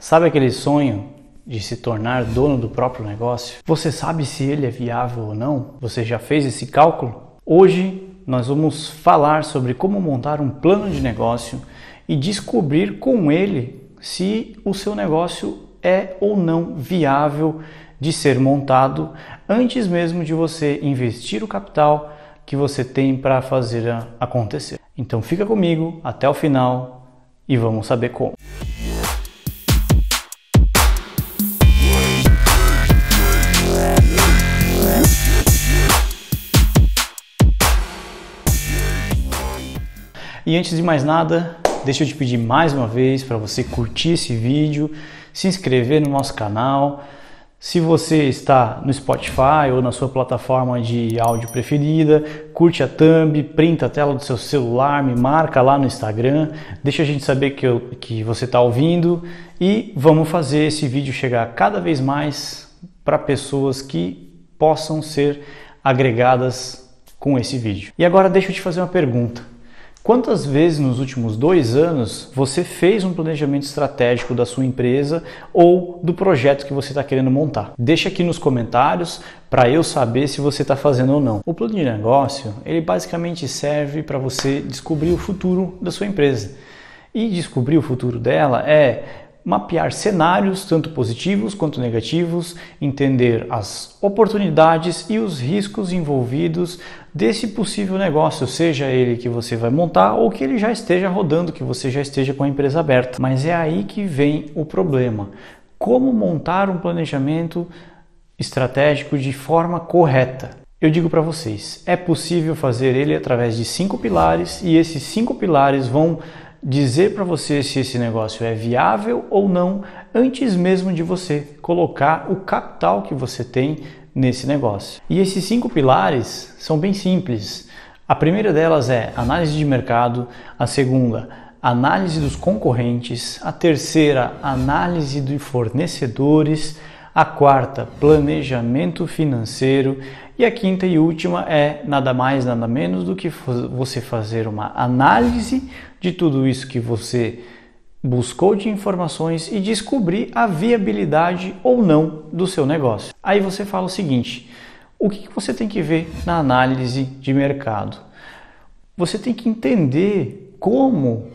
Sabe aquele sonho de se tornar dono do próprio negócio? Você sabe se ele é viável ou não? Você já fez esse cálculo? Hoje nós vamos falar sobre como montar um plano de negócio e descobrir com ele se o seu negócio é ou não viável de ser montado antes mesmo de você investir o capital que você tem para fazer acontecer. Então fica comigo até o final e vamos saber como. E antes de mais nada, deixa eu te pedir mais uma vez para você curtir esse vídeo, se inscrever no nosso canal. Se você está no Spotify ou na sua plataforma de áudio preferida, curte a thumb, printa a tela do seu celular, me marca lá no Instagram, deixa a gente saber que, eu, que você está ouvindo e vamos fazer esse vídeo chegar cada vez mais para pessoas que possam ser agregadas com esse vídeo. E agora deixa eu te fazer uma pergunta. Quantas vezes nos últimos dois anos você fez um planejamento estratégico da sua empresa ou do projeto que você está querendo montar? Deixa aqui nos comentários para eu saber se você está fazendo ou não. O plano de negócio ele basicamente serve para você descobrir o futuro da sua empresa. E descobrir o futuro dela é mapear cenários, tanto positivos quanto negativos, entender as oportunidades e os riscos envolvidos desse possível negócio, seja ele que você vai montar ou que ele já esteja rodando, que você já esteja com a empresa aberta. Mas é aí que vem o problema. Como montar um planejamento estratégico de forma correta? Eu digo para vocês, é possível fazer ele através de cinco pilares e esses cinco pilares vão dizer para você se esse negócio é viável ou não antes mesmo de você colocar o capital que você tem nesse negócio. E esses cinco pilares são bem simples. A primeira delas é análise de mercado, a segunda, análise dos concorrentes, a terceira, análise de fornecedores, a quarta, planejamento financeiro e a quinta e última é nada mais, nada menos do que você fazer uma análise de tudo isso que você buscou de informações e descobrir a viabilidade ou não do seu negócio. Aí você fala o seguinte: o que você tem que ver na análise de mercado? Você tem que entender como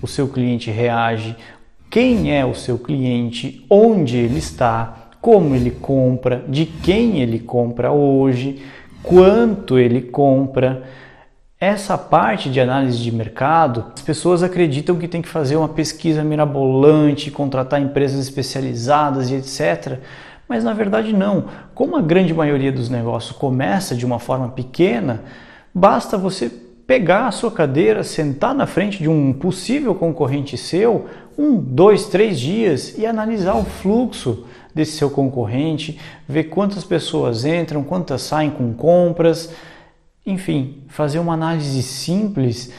o seu cliente reage, quem é o seu cliente, onde ele está, como ele compra, de quem ele compra hoje, quanto ele compra. Essa parte de análise de mercado, as pessoas acreditam que tem que fazer uma pesquisa mirabolante, contratar empresas especializadas e etc. Mas na verdade não. Como a grande maioria dos negócios começa de uma forma pequena, basta você pegar a sua cadeira, sentar na frente de um possível concorrente seu, um, dois, três dias e analisar o fluxo desse seu concorrente, ver quantas pessoas entram, quantas saem com compras, enfim, fazer uma análise simples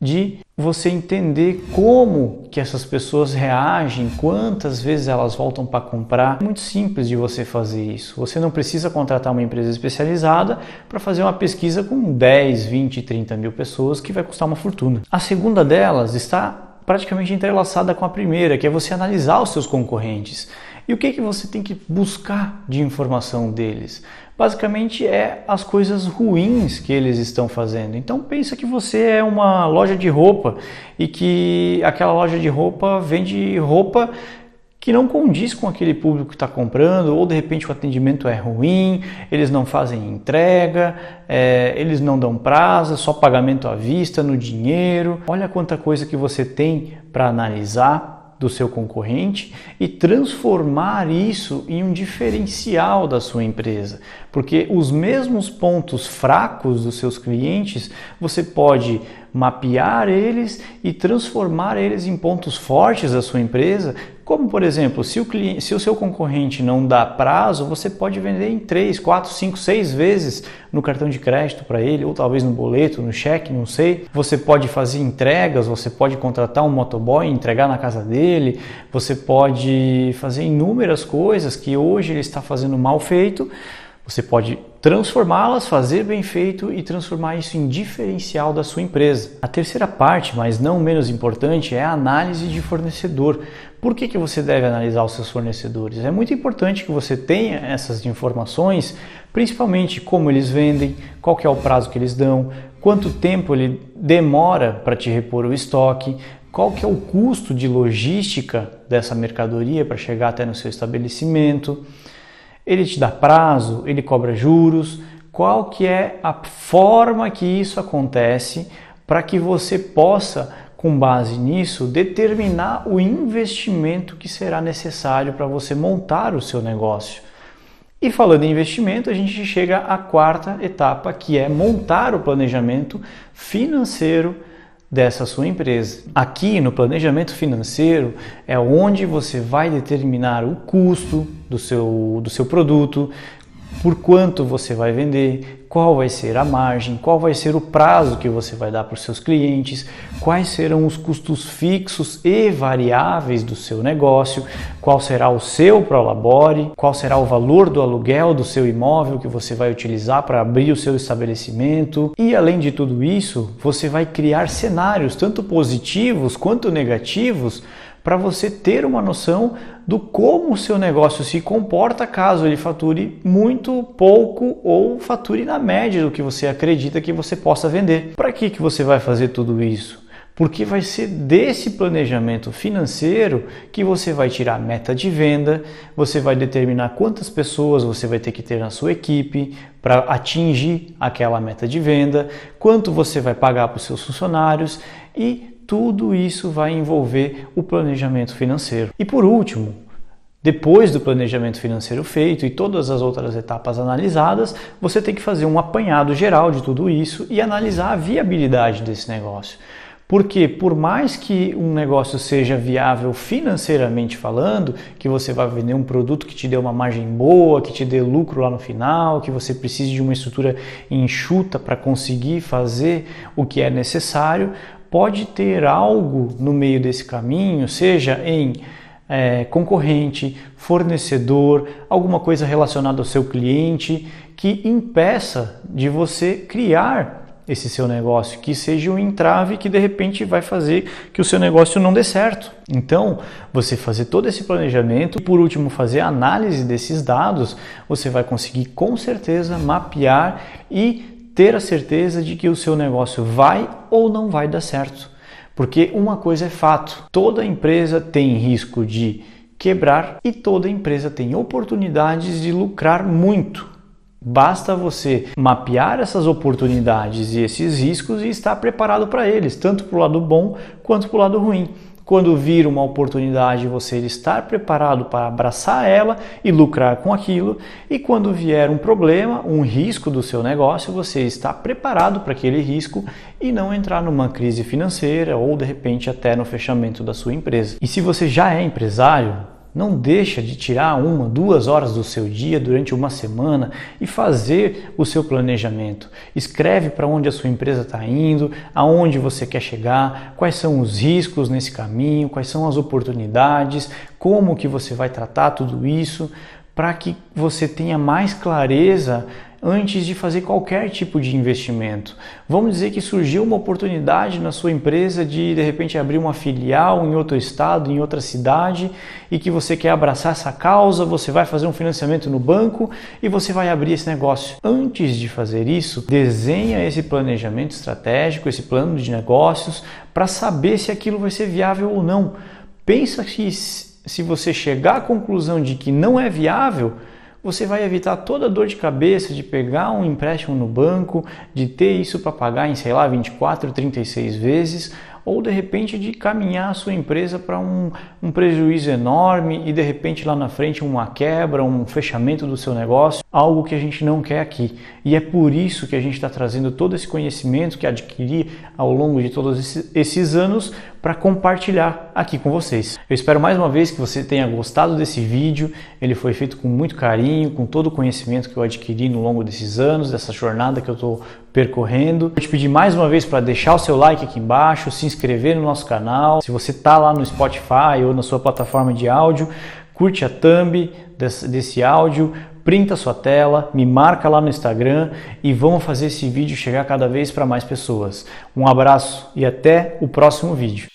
de você entender como que essas pessoas reagem, quantas vezes elas voltam para comprar. É muito simples de você fazer isso. Você não precisa contratar uma empresa especializada para fazer uma pesquisa com 10, 20, 30 mil pessoas que vai custar uma fortuna. A segunda delas está praticamente entrelaçada com a primeira, que é você analisar os seus concorrentes. E o que, que você tem que buscar de informação deles? Basicamente é as coisas ruins que eles estão fazendo. Então pensa que você é uma loja de roupa e que aquela loja de roupa vende roupa que não condiz com aquele público que está comprando, ou de repente o atendimento é ruim, eles não fazem entrega, é, eles não dão prazo, só pagamento à vista, no dinheiro. Olha quanta coisa que você tem para analisar do seu concorrente e transformar isso em um diferencial da sua empresa, porque os mesmos pontos fracos dos seus clientes você pode mapear eles e transformar eles em pontos fortes da sua empresa. Como, por exemplo, se o, cliente, se o seu concorrente não dá prazo, você pode vender em 3, 4, 5, 6 vezes no cartão de crédito para ele, ou talvez no boleto, no cheque, não sei. Você pode fazer entregas, você pode contratar um motoboy e entregar na casa dele, você pode fazer inúmeras coisas que hoje ele está fazendo mal feito Você pode transformá-las, fazer bem feito e transformar isso em diferencial da sua empresa. A terceira parte, mas não menos importante, é a análise de fornecedor. Por que, que você deve analisar os seus fornecedores? É muito importante que você tenha essas informações, principalmente como eles vendem, qual é o prazo que eles dão, quanto tempo ele demora para te repor o estoque, qual que é o custo de logística dessa mercadoria para chegar até no seu estabelecimento ele te dá prazo, ele cobra juros, qual que é a forma que isso acontece para que você possa, com base nisso, determinar o investimento que será necessário para você montar o seu negócio. E falando em investimento, a gente chega à quarta etapa, que é montar o planejamento financeiro dessa sua empresa. Aqui no planejamento financeiro é onde você vai determinar o custo do seu, do seu produto, por quanto você vai vender, qual vai ser a margem, qual vai ser o prazo que você vai dar para os seus clientes, quais serão os custos fixos e variáveis do seu negócio, qual será o seu prolabore, qual será o valor do aluguel do seu imóvel que você vai utilizar para abrir o seu estabelecimento. E além de tudo isso, você vai criar cenários tanto positivos quanto negativos para você ter uma noção do como o seu negócio se comporta caso ele fature muito, pouco ou fature na média do que você acredita que você possa vender. Para que, que você vai fazer tudo isso? Porque vai ser desse planejamento financeiro que você vai tirar a meta de venda, você vai determinar quantas pessoas você vai ter que ter na sua equipe para atingir aquela meta de venda, quanto você vai pagar para os seus funcionários e tudo isso vai envolver o planejamento financeiro. E por último, depois do planejamento financeiro feito e todas as outras etapas analisadas, você tem que fazer um apanhado geral de tudo isso e analisar a viabilidade desse negócio. Porque por mais que um negócio seja viável financeiramente falando, que você vai vender um produto que te dê uma margem boa, que te dê lucro lá no final, que você precise de uma estrutura enxuta para conseguir fazer o que é necessário, pode ter algo no meio desse caminho, seja em é, concorrente, fornecedor, alguma coisa relacionada ao seu cliente que impeça de você criar esse seu negócio, que seja um entrave que de repente vai fazer que o seu negócio não dê certo. Então, você fazer todo esse planejamento e por último fazer a análise desses dados, você vai conseguir com certeza mapear e ter a certeza de que o seu negócio vai ou não vai dar certo. Porque uma coisa é fato: toda empresa tem risco de quebrar e toda empresa tem oportunidades de lucrar muito. Basta você mapear essas oportunidades e esses riscos e estar preparado para eles, tanto para o lado bom quanto para o lado ruim quando vir uma oportunidade, você estar preparado para abraçar ela e lucrar com aquilo, e quando vier um problema, um risco do seu negócio, você está preparado para aquele risco e não entrar numa crise financeira ou de repente até no fechamento da sua empresa. E se você já é empresário, não deixa de tirar uma, duas horas do seu dia durante uma semana e fazer o seu planejamento. Escreve para onde a sua empresa está indo, aonde você quer chegar, quais são os riscos nesse caminho, quais são as oportunidades, como que você vai tratar tudo isso, para que você tenha mais clareza antes de fazer qualquer tipo de investimento. Vamos dizer que surgiu uma oportunidade na sua empresa de de repente abrir uma filial em outro estado, em outra cidade e que você quer abraçar essa causa, você vai fazer um financiamento no banco e você vai abrir esse negócio. Antes de fazer isso, desenha esse planejamento estratégico, esse plano de negócios para saber se aquilo vai ser viável ou não. Pensa que se você chegar à conclusão de que não é viável, você vai evitar toda a dor de cabeça de pegar um empréstimo no banco, de ter isso para pagar em, sei lá, 24, 36 vezes, ou de repente de caminhar a sua empresa para um, um prejuízo enorme e de repente lá na frente uma quebra, um fechamento do seu negócio, algo que a gente não quer aqui. E é por isso que a gente está trazendo todo esse conhecimento que adquiri ao longo de todos esses, esses anos para compartilhar aqui com vocês. Eu espero mais uma vez que você tenha gostado desse vídeo. Ele foi feito com muito carinho, com todo o conhecimento que eu adquiri no longo desses anos, dessa jornada que eu estou percorrendo. Vou te pedir mais uma vez para deixar o seu like aqui embaixo, se inscrever no nosso canal. Se você está lá no Spotify ou na sua plataforma de áudio, curte a thumb desse, desse áudio, printa sua tela, me marca lá no Instagram e vamos fazer esse vídeo chegar cada vez para mais pessoas. Um abraço e até o próximo vídeo.